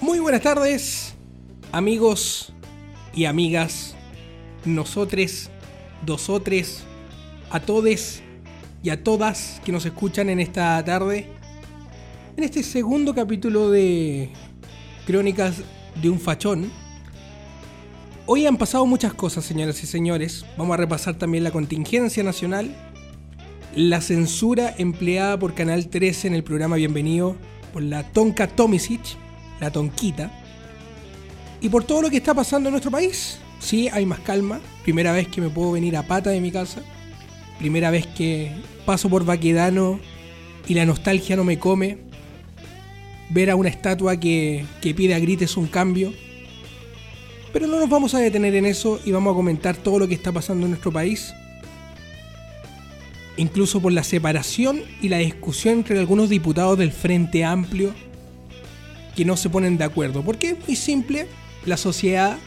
Muy buenas tardes, amigos y amigas, nosotres, dosotres, a todes y a todas que nos escuchan en esta tarde, en este segundo capítulo de Crónicas de un Fachón. Hoy han pasado muchas cosas, señoras y señores. Vamos a repasar también la contingencia nacional, la censura empleada por Canal 13 en el programa Bienvenido por la Tonka Tomisic, la Tonquita, y por todo lo que está pasando en nuestro país. Sí, hay más calma. Primera vez que me puedo venir a pata de mi casa. Primera vez que paso por Baquedano y la nostalgia no me come. Ver a una estatua que, que pide a grites un cambio. Pero no nos vamos a detener en eso y vamos a comentar todo lo que está pasando en nuestro país. Incluso por la separación y la discusión entre algunos diputados del Frente Amplio que no se ponen de acuerdo. Porque es muy simple, la sociedad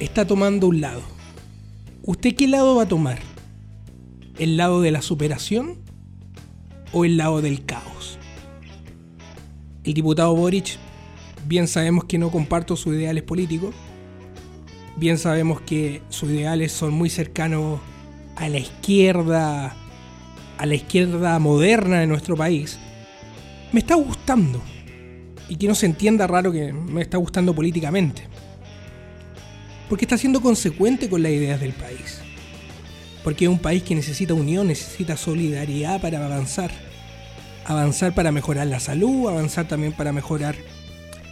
está tomando un lado. ¿Usted qué lado va a tomar? ¿El lado de la superación o el lado del caos? El diputado Boric, bien sabemos que no comparto sus ideales políticos, bien sabemos que sus ideales son muy cercanos a la izquierda, a la izquierda moderna de nuestro país, me está gustando y que no se entienda raro que me está gustando políticamente. Porque está siendo consecuente con las ideas del país. Porque es un país que necesita unión, necesita solidaridad para avanzar. Avanzar para mejorar la salud, avanzar también para mejorar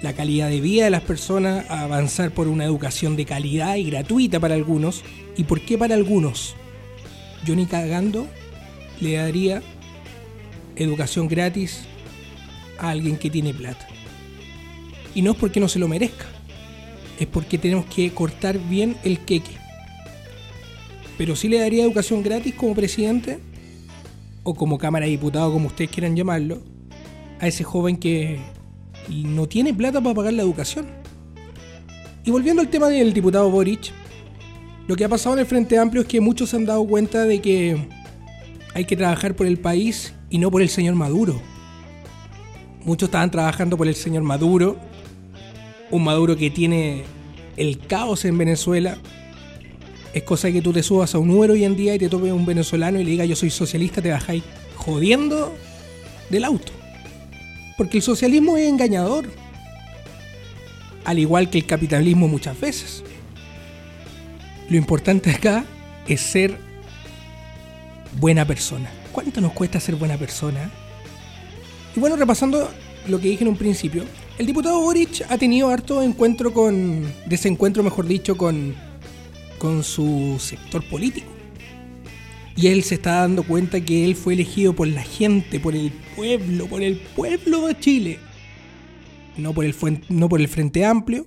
la calidad de vida de las personas, avanzar por una educación de calidad y gratuita para algunos. ¿Y por qué para algunos? Yo ni cagando le daría educación gratis a alguien que tiene plata. Y no es porque no se lo merezca, es porque tenemos que cortar bien el queque. Pero sí le daría educación gratis como presidente, o como Cámara de Diputados, como ustedes quieran llamarlo, a ese joven que no tiene plata para pagar la educación. Y volviendo al tema del diputado Boric, lo que ha pasado en el Frente Amplio es que muchos se han dado cuenta de que hay que trabajar por el país y no por el señor Maduro. Muchos estaban trabajando por el señor Maduro un Maduro que tiene el caos en Venezuela. Es cosa que tú te subas a un número hoy en día y te tope un venezolano y le diga yo soy socialista, te bajáis jodiendo del auto. Porque el socialismo es engañador. Al igual que el capitalismo muchas veces. Lo importante acá es ser buena persona. ¿Cuánto nos cuesta ser buena persona? Y bueno, repasando lo que dije en un principio, el diputado Boric ha tenido harto encuentro con. desencuentro, mejor dicho, con. con su sector político. Y él se está dando cuenta que él fue elegido por la gente, por el pueblo, por el pueblo de Chile. No por el, no por el Frente Amplio.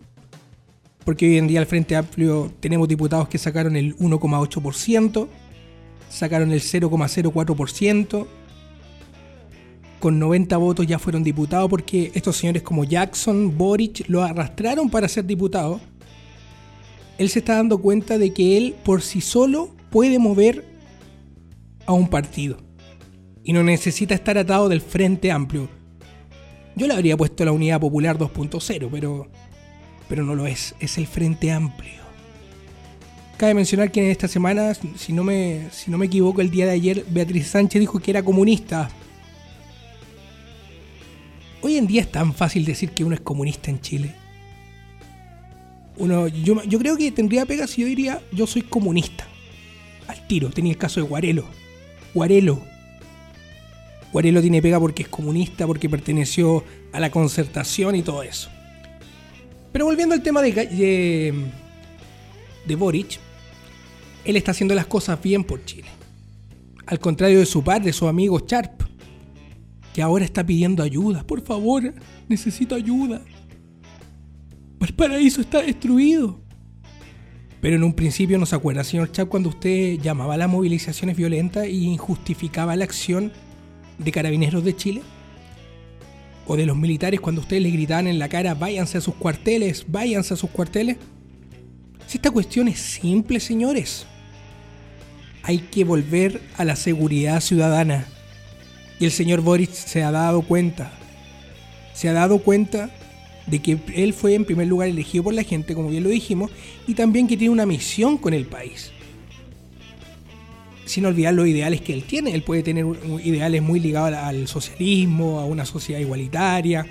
Porque hoy en día el Frente Amplio tenemos diputados que sacaron el 1,8%, sacaron el 0,04% con 90 votos ya fueron diputados porque estos señores como Jackson, Boric lo arrastraron para ser diputado. Él se está dando cuenta de que él por sí solo puede mover a un partido y no necesita estar atado del Frente Amplio. Yo le habría puesto la Unidad Popular 2.0, pero pero no lo es, es el Frente Amplio. Cabe mencionar que en esta semana, si no me, si no me equivoco, el día de ayer Beatriz Sánchez dijo que era comunista, Hoy en día es tan fácil decir que uno es comunista en Chile. Uno, yo, creo que tendría pega si yo diría yo soy comunista. Al tiro, tenía el caso de Guarelo. Guarelo. Guarelo tiene pega porque es comunista, porque perteneció a la concertación y todo eso. Pero volviendo al tema de, de, de Boric, él está haciendo las cosas bien por Chile. Al contrario de su padre, su amigo Sharp, que ahora está pidiendo ayuda. Por favor, necesito ayuda. El paraíso está destruido. Pero en un principio no se acuerda, señor Chap, cuando usted llamaba a las movilizaciones violentas y injustificaba la acción de carabineros de Chile. O de los militares cuando ustedes le gritaban en la cara, váyanse a sus cuarteles, váyanse a sus cuarteles. Si esta cuestión es simple, señores. Hay que volver a la seguridad ciudadana. Y el señor Boris se ha dado cuenta, se ha dado cuenta de que él fue en primer lugar elegido por la gente, como bien lo dijimos, y también que tiene una misión con el país. Sin olvidar los ideales que él tiene, él puede tener ideales muy ligados al socialismo, a una sociedad igualitaria,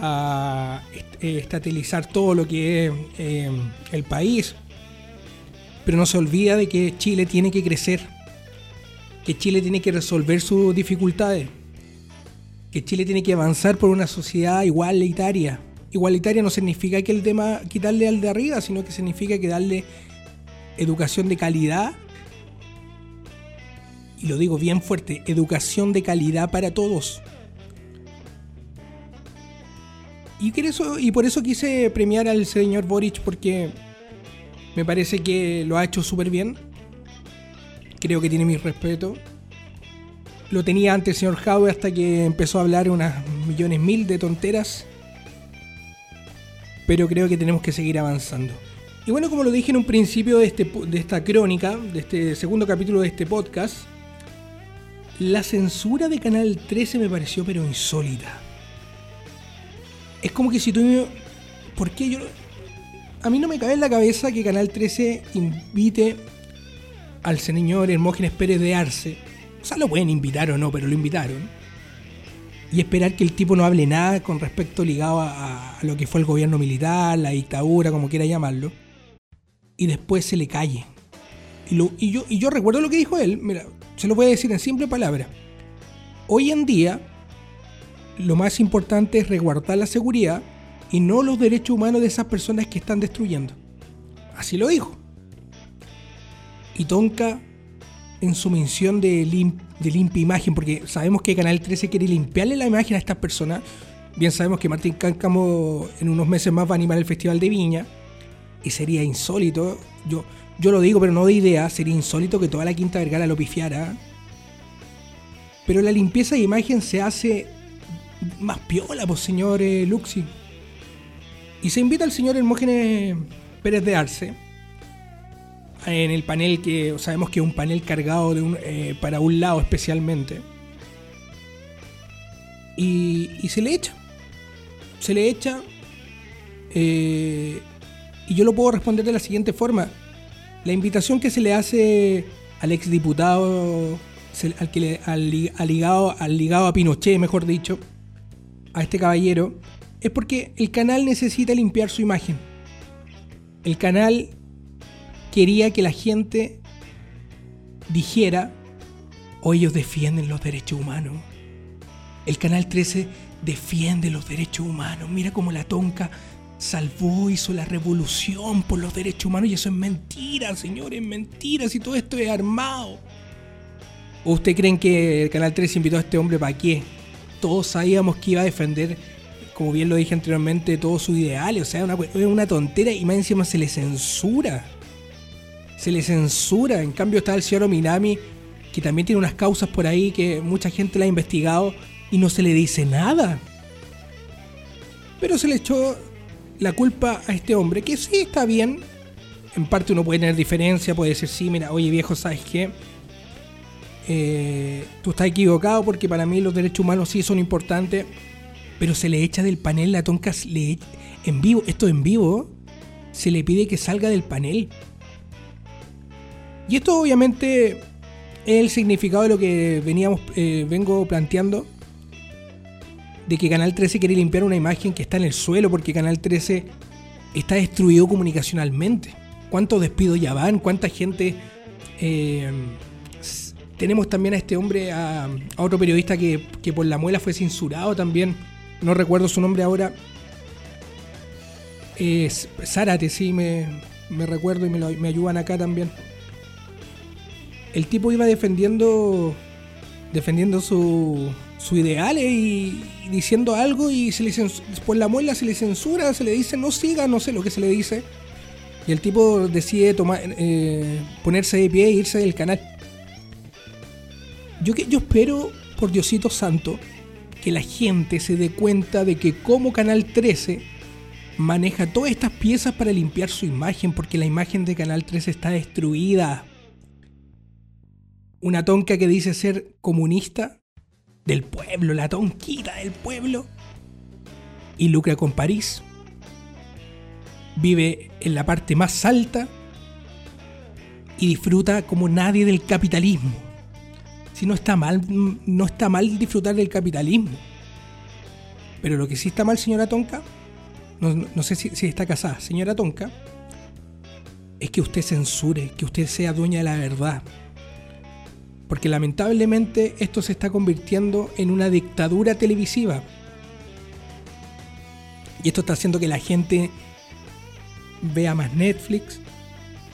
a estatalizar todo lo que es eh, el país. Pero no se olvida de que Chile tiene que crecer, que Chile tiene que resolver sus dificultades que Chile tiene que avanzar por una sociedad igualitaria. Igualitaria no significa que el tema quitarle al de arriba, sino que significa que darle educación de calidad. Y lo digo bien fuerte, educación de calidad para todos. Y, y por eso quise premiar al señor Boric porque me parece que lo ha hecho súper bien. Creo que tiene mi respeto lo tenía antes el señor Howe hasta que empezó a hablar unas millones mil de tonteras. Pero creo que tenemos que seguir avanzando. Y bueno, como lo dije en un principio de, este, de esta crónica, de este segundo capítulo de este podcast, la censura de Canal 13 me pareció pero insólita. Es como que si tú... ¿Por qué yo...? A mí no me cabe en la cabeza que Canal 13 invite al señor Hermógenes Pérez de Arce o sea, lo pueden invitar o no, pero lo invitaron. Y esperar que el tipo no hable nada con respecto ligado a, lo que fue el gobierno militar, la dictadura, como quiera llamarlo. Y después se le calle. Y, yo, y yo recuerdo lo que dijo él, mira, se lo voy a decir en simple palabra. Hoy en día, lo más importante es resguardar la seguridad y no los derechos humanos de esas personas que están destruyendo. Así lo dijo. Y Tonka en su mención de, de limpia imagen, porque sabemos que Canal 13 quiere limpiarle la imagen a estas personas. Bien sabemos que Martín Cáncamo en unos meses más va a animar el Festival de Viña. Y sería insólito, yo, yo lo digo pero no de idea, sería insólito que toda la Quinta Vergara lo pifiara. Pero la limpieza de imagen se hace más piola, pues señor eh, Luxi. Y se invita al señor Hermógenes Pérez de Arce en el panel que sabemos que es un panel cargado de un, eh, para un lado especialmente. Y, se le echa. Se le echa. Eh, y yo lo puedo responder de la siguiente forma. La invitación que se le hace al exdiputado, al, que le, al, ligado, al ligado a Pinochet, mejor dicho, a este caballero, es porque el canal necesita limpiar su imagen. El canal quería que la gente dijera, o ellos defienden los derechos humanos. El Canal 13 defiende los derechos humanos. Mira cómo la tonca salvó, hizo la revolución por los derechos humanos. Y eso es mentira, señores, mentira, si todo esto es armado. ¿O usted creen que el Canal 13 invitó a este hombre para qué? Todos sabíamos que iba a defender, como bien lo dije anteriormente, todos sus ideales. O sea, es una, una tontera y más encima se le censura se le censura. En cambio está el señor Minami, que también tiene unas causas por ahí que mucha gente la ha investigado y no se le dice nada. Pero se le echó la culpa a este hombre, que sí está bien. En parte uno puede tener diferencia, puede decir, sí, mira, oye viejo, ¿sabes qué? Eh, tú estás equivocado porque para mí los derechos humanos sí son importantes, pero se le echa del panel la tonca le, en vivo, esto en vivo, se le pide que salga del panel. Y esto obviamente es el significado de lo que veníamos, eh, vengo planteando, de que Canal 13 quiere limpiar una imagen que está en el suelo porque Canal 13 está destruido comunicacionalmente. ¿Cuántos despidos ya van? ¿Cuánta gente... Eh, tenemos también a este hombre, a, otro periodista que, por la muela fue censurado también. No recuerdo su nombre ahora. Es Zárate, sí, me, recuerdo y me, me ayudan acá también el tipo iba defendiendo defendiendo su, su ideales y, diciendo algo y se le por la muela se le censura, se le dice no siga, no sé lo que se le dice. Y el tipo decide tomar, eh, ponerse de pie e irse del canal. Yo, yo espero, por Diosito Santo, que la gente se dé cuenta de que como Canal 13 maneja todas estas piezas para limpiar su imagen, porque la imagen de Canal 13 está destruida una tonca que dice ser comunista del pueblo, la tonquita del pueblo, y lucra con París. Vive en la parte más alta y disfruta como nadie del capitalismo. Si no está mal, no está mal disfrutar del capitalismo. Pero lo que sí está mal, señora Tonka, no, sé si, si, está casada, señora Tonka, es que usted censure, que usted sea dueña de la verdad. Porque lamentablemente esto se está convirtiendo en una dictadura televisiva. Y esto está haciendo que la gente vea más Netflix,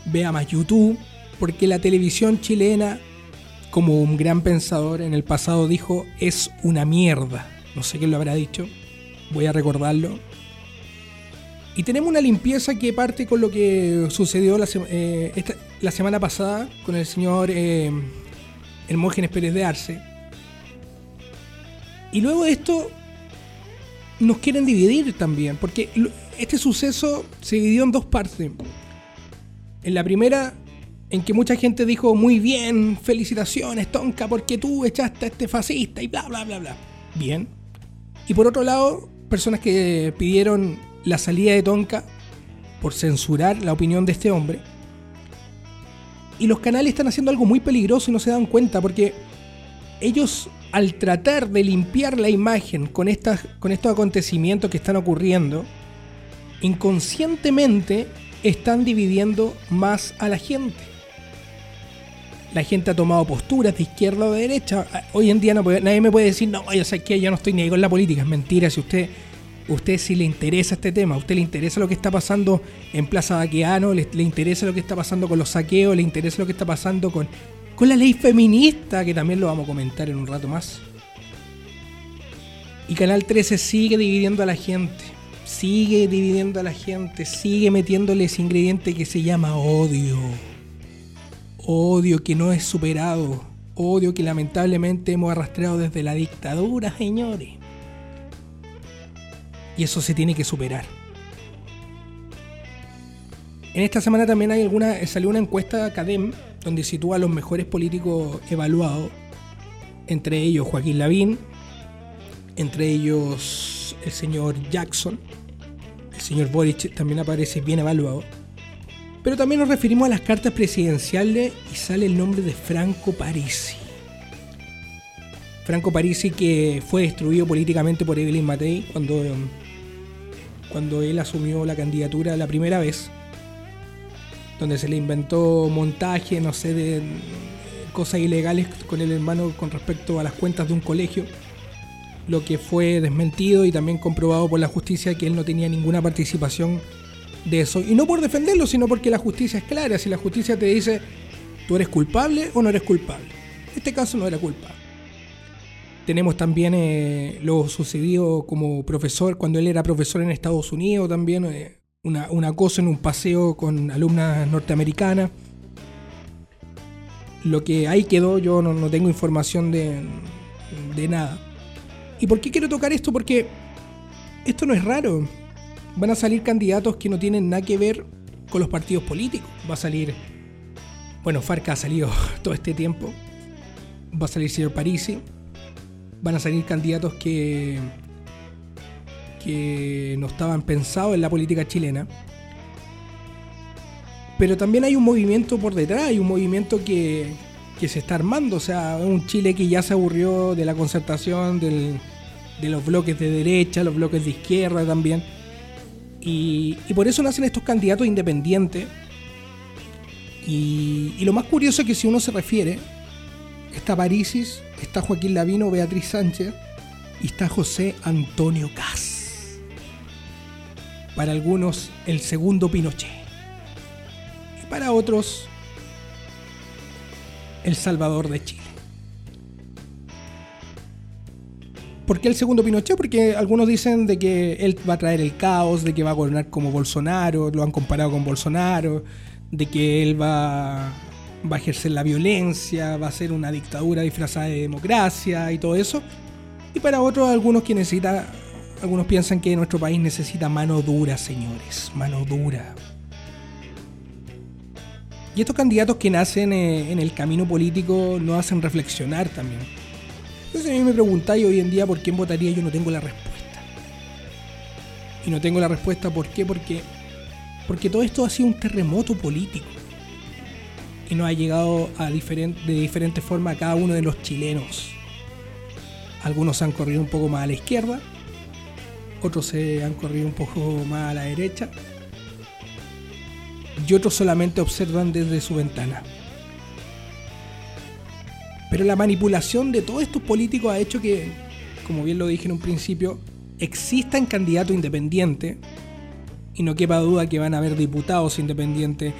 vea más YouTube, porque la televisión chilena, como un gran pensador en el pasado dijo, es una mierda. No sé quién lo habrá dicho, voy a recordarlo. Y tenemos una limpieza que parte con lo que sucedió la, eh, semana pasada con el señor eh, Hermógenes Pérez de Arce. Y luego de esto nos quieren dividir también, porque este suceso se dividió en dos partes. En la primera en que mucha gente dijo, muy bien, felicitaciones, Tonka, porque tú echaste a este fascista y bla, bla, bla, bla. Bien. Y por otro lado, personas que pidieron la salida de Tonka por censurar la opinión de este hombre. Y los canales están haciendo algo muy peligroso y no se dan cuenta porque ellos al tratar de limpiar la imagen con, estas, con estos acontecimientos que están ocurriendo, inconscientemente están dividiendo más a la gente la gente ha tomado posturas de izquierda o de derecha. Hoy en día no nadie me puede decir, no, yo sé que yo no estoy ni ahí con la política. Es mentira. Si usted, usted si le interesa este tema, a usted le interesa lo que está pasando en Plaza Baqueano, le, le, interesa lo que está pasando con los saqueos, le interesa lo que está pasando con, con la ley feminista, que también lo vamos a comentar en un rato más. Y Canal 13 sigue dividiendo a la gente. Sigue dividiendo a la gente. Sigue metiéndole ese ingrediente que se llama odio Odio que no es superado. Odio que lamentablemente hemos arrastrado desde la dictadura, señores. Y eso se tiene que superar. En esta semana también hay alguna, salió una encuesta de Academ donde sitúa a los mejores políticos evaluados, entre ellos Joaquín Lavín, entre ellos el señor Jackson, el señor Boric también aparece bien evaluado. Pero también nos referimos a las cartas presidenciales y sale el nombre de Franco Parisi. Franco Parisi que fue destruido políticamente por Evelyn Matei cuando, cuando él asumió la candidatura la primera vez, donde se le inventó montaje, no sé, de cosas ilegales con el hermano con respecto a las cuentas de un colegio, lo que fue desmentido y también comprobado por la justicia que él no tenía ninguna participación de eso. Y no por defenderlo, sino porque la justicia es clara. Si la justicia te dice, tú eres culpable o no eres culpable. Este caso no era culpable. Tenemos también eh, lo sucedido como profesor, cuando él era profesor en Estados Unidos, también eh, una, cosa en un paseo con alumnas norteamericanas. Lo que ahí quedó, yo no, no tengo información de, de nada. ¿Y por qué quiero tocar esto? Porque esto no es raro van a salir candidatos que no tienen nada que ver con los partidos políticos. Va a salir, bueno, Farca ha salido todo este tiempo. Va a salir señor Parisi. Van a salir candidatos que, que no estaban pensados en la política chilena. Pero también hay un movimiento por detrás, hay un movimiento que, que se está armando. O sea, un Chile que ya se aburrió de la concertación, del, de los bloques de derecha, los bloques de izquierda también y, por eso nacen estos candidatos independientes. Y, lo más curioso es que si uno se refiere, está Parisis, está Joaquín Lavino, Beatriz Sánchez y está José Antonio Cas. Para algunos, el segundo Pinochet. Y para otros, el Salvador de Chile. ¿Por qué el segundo Pinochet? Porque algunos dicen de que él va a traer el caos, de que va a gobernar como Bolsonaro, lo han comparado con Bolsonaro, de que él va, va a ejercer la violencia, va a ser una dictadura disfrazada de democracia y todo eso. Y para otros, algunos que necesita, algunos piensan que nuestro país necesita mano dura, señores, mano dura. Y estos candidatos que nacen eh, en el camino político nos hacen reflexionar también entonces a mí me preguntáis hoy en día por quién votaría, yo no tengo la respuesta. Y no tengo la respuesta por qué, porque, porque todo esto ha sido un terremoto político. Y nos ha llegado a de diferente forma a cada uno de los chilenos. Algunos han corrido un poco más a la izquierda, otros se han corrido un poco más a la derecha y otros solamente observan desde su ventana. Pero la manipulación de todos estos políticos ha hecho que, como bien lo dije en un principio, existan candidatos independientes y no quepa duda que van a haber diputados independientes,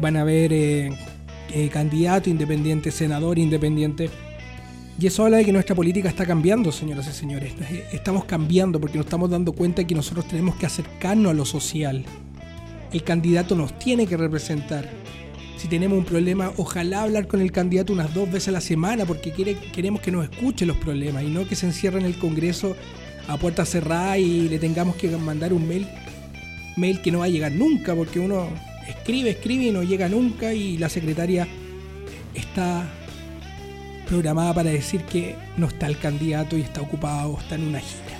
van a haber eh, eh, candidatos independientes, senadores independientes y eso habla de que nuestra política está cambiando, señoras y señores. Estamos cambiando porque nos estamos dando cuenta de que nosotros tenemos que acercarnos a lo social. El candidato nos tiene que representar. Si tenemos un problema, ojalá hablar con el candidato unas dos veces a la semana porque queremos que nos escuche los problemas y no que se encierre en el Congreso a puerta cerrada y le tengamos que mandar un mail, mail que no va a llegar nunca porque uno escribe, escribe y no llega nunca y la secretaria está programada para decir que no está el candidato y está ocupado o está en una gira.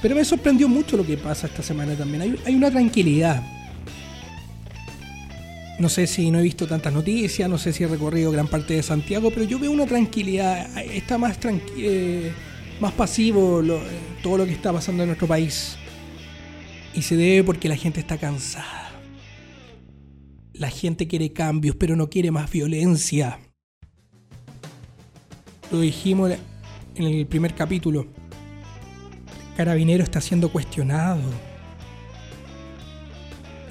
Pero me sorprendió mucho lo que pasa esta semana también. Hay, una tranquilidad. No sé si no he visto tantas noticias, no sé si he recorrido gran parte de Santiago, pero yo veo una tranquilidad. Está más, eh, más pasivo todo lo que está pasando en nuestro país. Y se debe porque la gente está cansada. La gente quiere cambios, pero no quiere más violencia. Lo dijimos en el primer capítulo. Carabinero está siendo cuestionado.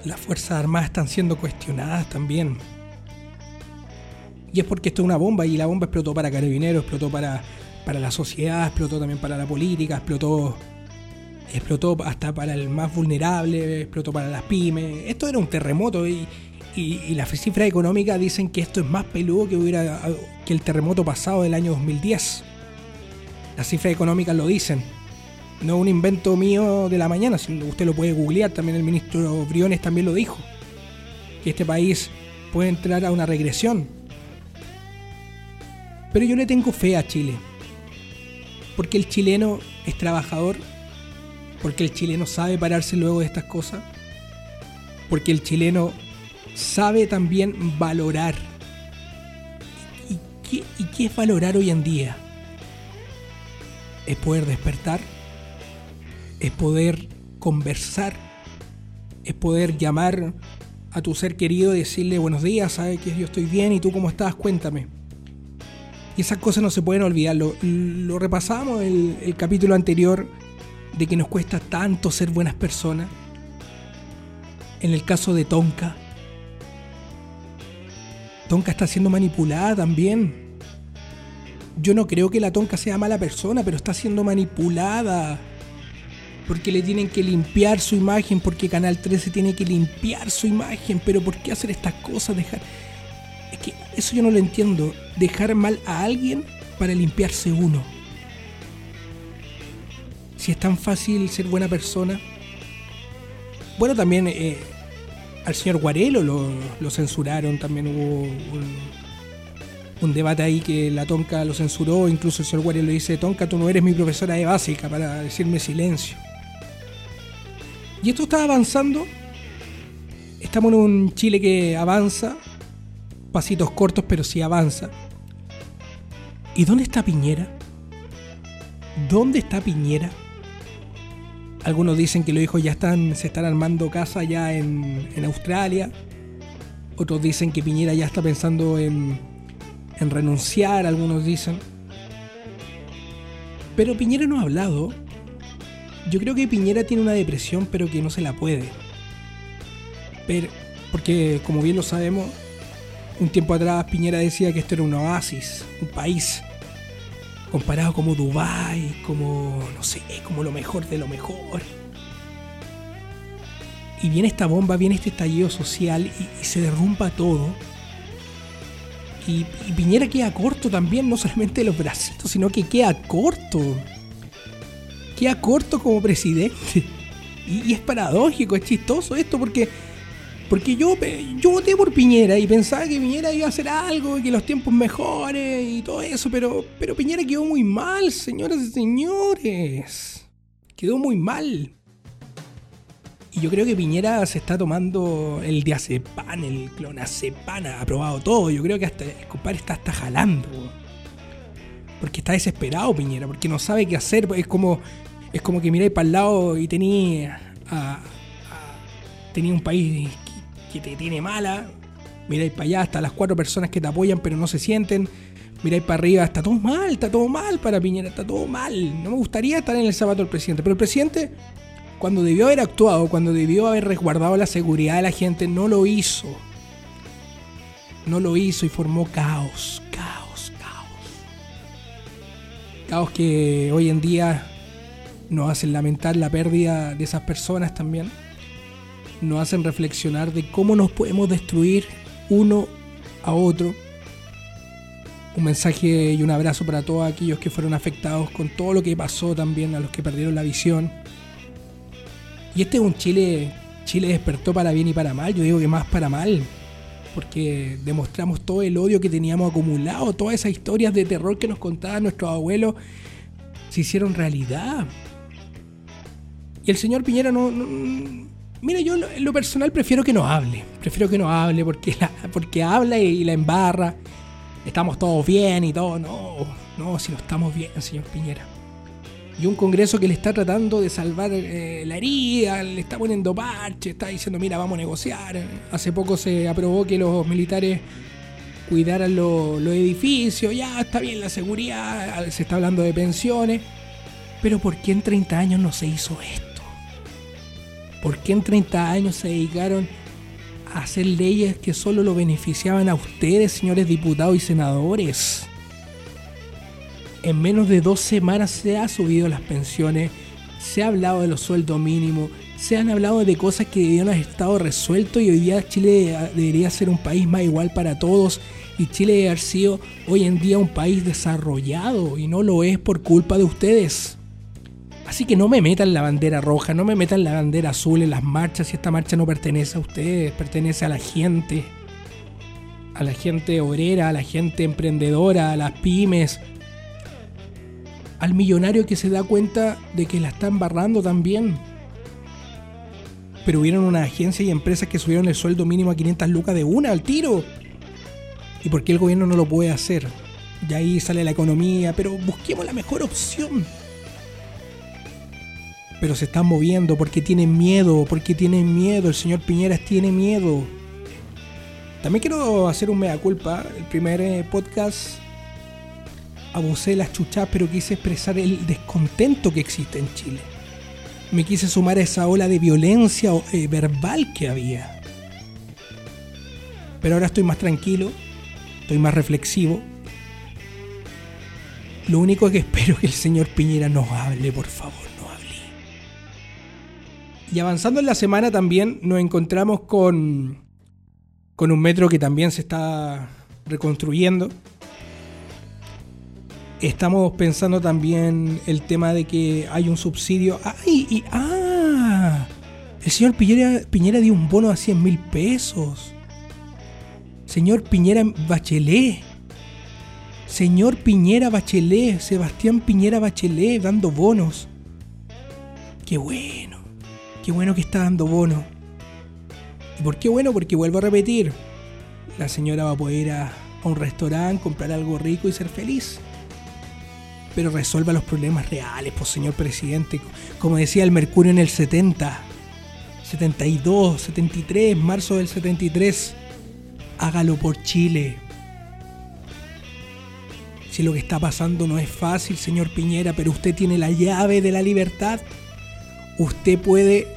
Las Fuerzas Armadas están siendo cuestionadas también. Y es porque esto es una bomba y la bomba explotó para Carabineros, explotó para, para la sociedad, explotó también para la política, explotó, explotó hasta para el más vulnerable, explotó para las pymes. Esto era un terremoto y, y, las cifras económicas dicen que esto es más peludo que, hubiera, que el terremoto pasado del año 2010. Las cifras económicas lo dicen. No un invento mío de la mañana, usted lo puede googlear, también el ministro Briones también lo dijo. Que este país puede entrar a una regresión. Pero yo le tengo fe a Chile. Porque el chileno es trabajador. Porque el chileno sabe pararse luego de estas cosas. Porque el chileno sabe también valorar. ¿Y qué, es valorar hoy en día? Es poder despertar, es poder conversar, es poder llamar a tu ser querido y decirle buenos días, sabe que yo estoy bien y tú cómo estás, cuéntame. Y esas cosas no se pueden olvidar. Lo, repasamos el, el capítulo anterior de que nos cuesta tanto ser buenas personas. En el caso de Tonka, Tonka está siendo manipulada también. Yo no creo que la Tonka sea mala persona, pero está siendo manipulada. Porque le tienen que limpiar su imagen, porque Canal 13 tiene que limpiar su imagen. Pero ¿por qué hacer estas cosas? Dejar. Es que eso yo no lo entiendo. Dejar mal a alguien para limpiarse uno. Si es tan fácil ser buena persona. Bueno, también eh, al señor Guarelo lo, censuraron, también hubo un, debate ahí que la Tonka lo censuró, incluso el señor Guarelo dice, Tonka, tú no eres mi profesora de básica para decirme silencio. Y esto está avanzando, estamos en un Chile que avanza, pasitos cortos, pero sí avanza. ¿Y dónde está Piñera? ¿Dónde está Piñera? Algunos dicen que los hijos ya están, se están armando casa ya en, Australia. Otros dicen que Piñera ya está pensando en, en renunciar, algunos dicen. Pero Piñera no ha hablado. Yo creo que Piñera tiene una depresión, pero que no se la puede. Pero, porque, como bien lo sabemos, un tiempo atrás Piñera decía que esto era un oasis, un país comparado como Dubai, como no sé, como lo mejor de lo mejor. Y viene esta bomba, viene este estallido social y, se derrumba todo. Y, Piñera queda corto también, no solamente los bracitos, sino que queda corto. Queda corto como presidente. y es paradójico, es chistoso esto porque porque yo, yo voté por Piñera y pensaba que Piñera iba a hacer algo, que los tiempos mejores y todo eso, pero, pero Piñera quedó muy mal, señoras y señores. Quedó muy mal. Y yo creo que Piñera se está tomando el diazepam, el clonazepam, ha probado todo. Yo creo que hasta el compadre está hasta jalando. Porque está desesperado Piñera, porque no sabe qué hacer. Es como, es como que miráis para el lado y tenía tenía un país que, te tiene mala. Miráis para allá hasta las cuatro personas que te apoyan pero no se sienten. Miráis para arriba, está todo mal, está todo mal para Piñera, está todo mal. No me gustaría estar en el zapato del presidente. Pero el presidente cuando debió haber actuado, cuando debió haber resguardado la seguridad de la gente, no lo hizo. No lo hizo y formó caos, caos, caos. Caos que hoy en día nos hacen lamentar la pérdida de esas personas también. Nos hacen reflexionar de cómo nos podemos destruir uno a otro. Un mensaje y un abrazo para todos aquellos que fueron afectados con todo lo que pasó también, a los que perdieron la visión y este es un Chile, Chile despertó para bien y para mal, yo digo que más para mal, porque demostramos todo el odio que teníamos acumulado, todas esas historias de terror que nos contaban nuestros abuelos, se hicieron realidad. Y el señor Piñera no, Mira, yo en lo personal prefiero que no hable. Prefiero que no hable porque, porque habla y, la embarra. Estamos todos bien y todo. No, no, si no estamos bien, señor Piñera y un Congreso que le está tratando de salvar eh, la herida, le está poniendo parche, está diciendo, mira, vamos a negociar. Hace poco se aprobó que los militares cuidaran los edificios, ya está bien la seguridad, se está hablando de pensiones, pero ¿por qué en 30 años no se hizo esto? ¿Por qué en 30 años se dedicaron a hacer leyes que solo lo beneficiaban a ustedes, señores diputados y senadores? En menos de dos semanas se ha subido las pensiones, se ha hablado de los sueldos mínimos, se han hablado de cosas que debían haber estado resueltos y hoy día Chile debería ser un país más igual para todos y Chile debe haber sido hoy en día un país desarrollado y no lo es por culpa de ustedes. Así que no me metan la bandera roja, no me metan la bandera azul en las marchas si esta marcha no pertenece a ustedes, pertenece a la gente, a la gente obrera, a la gente emprendedora, a las pymes, al millonario que se da cuenta de que la están barrando también. Pero hubieron una agencia y empresas que subieron el sueldo mínimo a 500 lucas de una al tiro. ¿Y por qué el gobierno no lo puede hacer? Y ahí sale la economía, pero busquemos la mejor opción. Pero se están moviendo porque tienen miedo, porque tienen miedo. El señor Piñeras tiene miedo. También quiero hacer un mea culpa. El primer eh, podcast abusé de las chuchas, pero quise expresar el descontento que existe en Chile. Me quise sumar a esa ola de violencia eh, verbal que había. Pero ahora estoy más tranquilo, estoy más reflexivo. Lo único que espero es que el señor Piñera nos hable, por favor. Y avanzando en la semana también nos encontramos con, con un metro que también se está reconstruyendo Estamos pensando también el tema de que hay un subsidio. ¡Ay! Y, ¡Ah! El señor Piñera, Piñera dio un bono a 100 mil pesos. Señor Piñera Bachelet. Señor Piñera Bachelet. Sebastián Piñera Bachelet dando bonos. Qué bueno. Qué bueno que está dando bonos. ¿Y por qué bueno? Porque vuelvo a repetir. La señora va a poder ir a un restaurante, comprar algo rico y ser feliz pero resuelva los problemas reales, pues señor presidente. Como decía el Mercurio en el 70, 72, 73, marzo del 73, hágalo por Chile. Si lo que está pasando no es fácil, señor Piñera, pero usted tiene la llave de la libertad, usted puede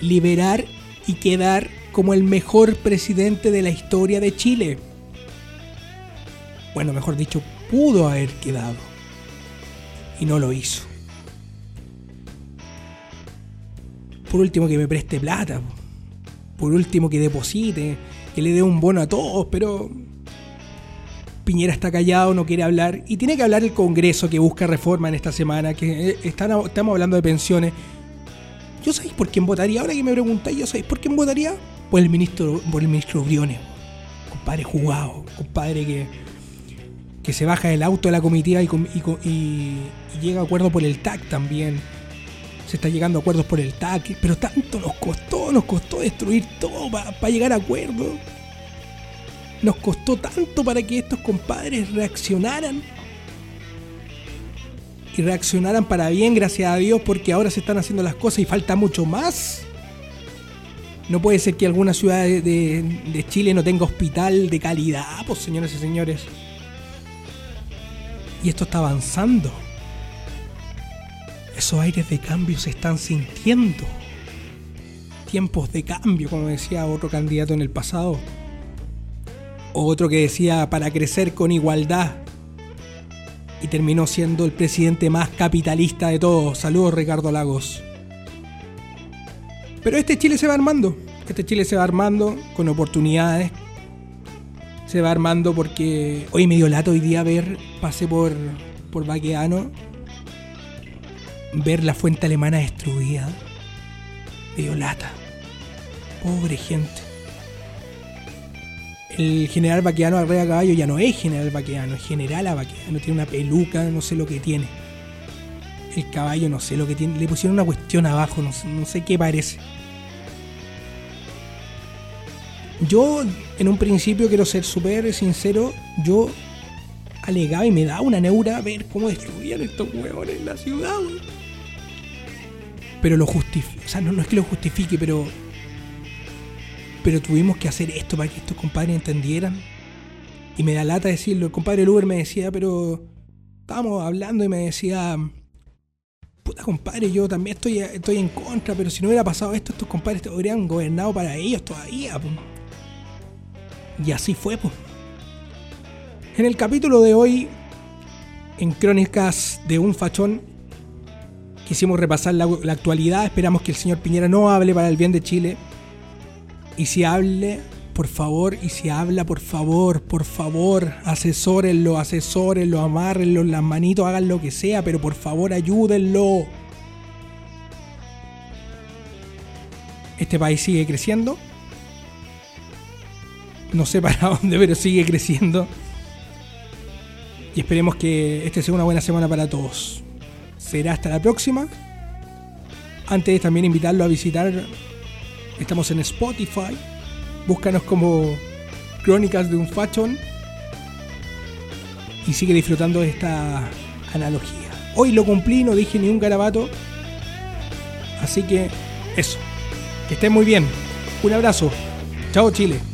liberar y quedar como el mejor presidente de la historia de Chile. Bueno, mejor dicho, pudo haber quedado y no lo hizo. Por último que me preste plata. Por último que deposite, que le dé un bono a todos, pero Piñera está callado, no quiere hablar y tiene que hablar el Congreso que busca reforma en esta semana, que eh, estamos hablando de pensiones. ¿Yo sabéis por quién votaría? Ahora que me preguntáis, ¿yo sabéis por quién votaría? Por el ministro, por el ministro Briones. Compadre jugado, compadre que que se baja del auto de la comitiva y, llega a acuerdo por el TAC también. se está llegando a acuerdos por el TAC, pero tanto nos costó, nos costó destruir todo para llegar a acuerdos. Nos costó tanto para que estos compadres reaccionaran. Y reaccionaran para bien, gracias a Dios, porque ahora se están haciendo las cosas y falta mucho más. No puede ser que alguna ciudad de, Chile no tenga hospital de calidad, pues señores y señores. Y esto está avanzando. Esos aires de cambio se están sintiendo. Tiempos de cambio, como decía otro candidato en el pasado. Otro que decía para crecer con igualdad. Y terminó siendo el presidente más capitalista de todos. Saludos Ricardo Lagos. Pero este Chile se va armando. Este Chile se va armando con oportunidades. Se va armando porque hoy me dio lato hoy día ver, pasé por, por Baqueano ver la fuente alemana destruida. Violata. Pobre gente. El general Baqueano Arrea Caballo ya no es general Baqueano, es general a Baqueano. Tiene una peluca, no sé lo que tiene. El caballo no sé lo que tiene. Le pusieron una cuestión abajo, no no sé qué parece. Yo, en un principio, quiero ser súper sincero, yo alegaba y me daba una neura ver cómo destruían estos huevones en la ciudad pero lo justifique. O sea, no, es que lo justifique, pero. Pero tuvimos que hacer esto para que estos compadres entendieran. Y me da lata decirlo. El compadre Luber me decía, pero. Estábamos hablando y me decía. Puta compadre, yo también estoy, estoy en contra, pero si no hubiera pasado esto, estos compadres habrían gobernado para ellos todavía. Y así fue, pues. En el capítulo de hoy, en Crónicas de un Fachón, quisimos repasar la, actualidad, esperamos que el señor Piñera no hable para el bien de Chile. Y si hable, por favor, y si habla, por favor, por favor, asesórenlo, asesórenlo, amárrenlo, las manitos, hagan lo que sea, pero por favor ayúdenlo. Este país sigue creciendo. No sé para dónde, pero sigue creciendo. Y esperemos que este sea una buena semana para todos será hasta la próxima. Antes también invitarlo a visitar, estamos en Spotify. Búscanos como Crónicas de un Fashion. Y sigue disfrutando de esta analogía. Hoy lo cumplí, no dije ni un garabato. Así que eso. Que estén muy bien. Un abrazo. Chao Chile.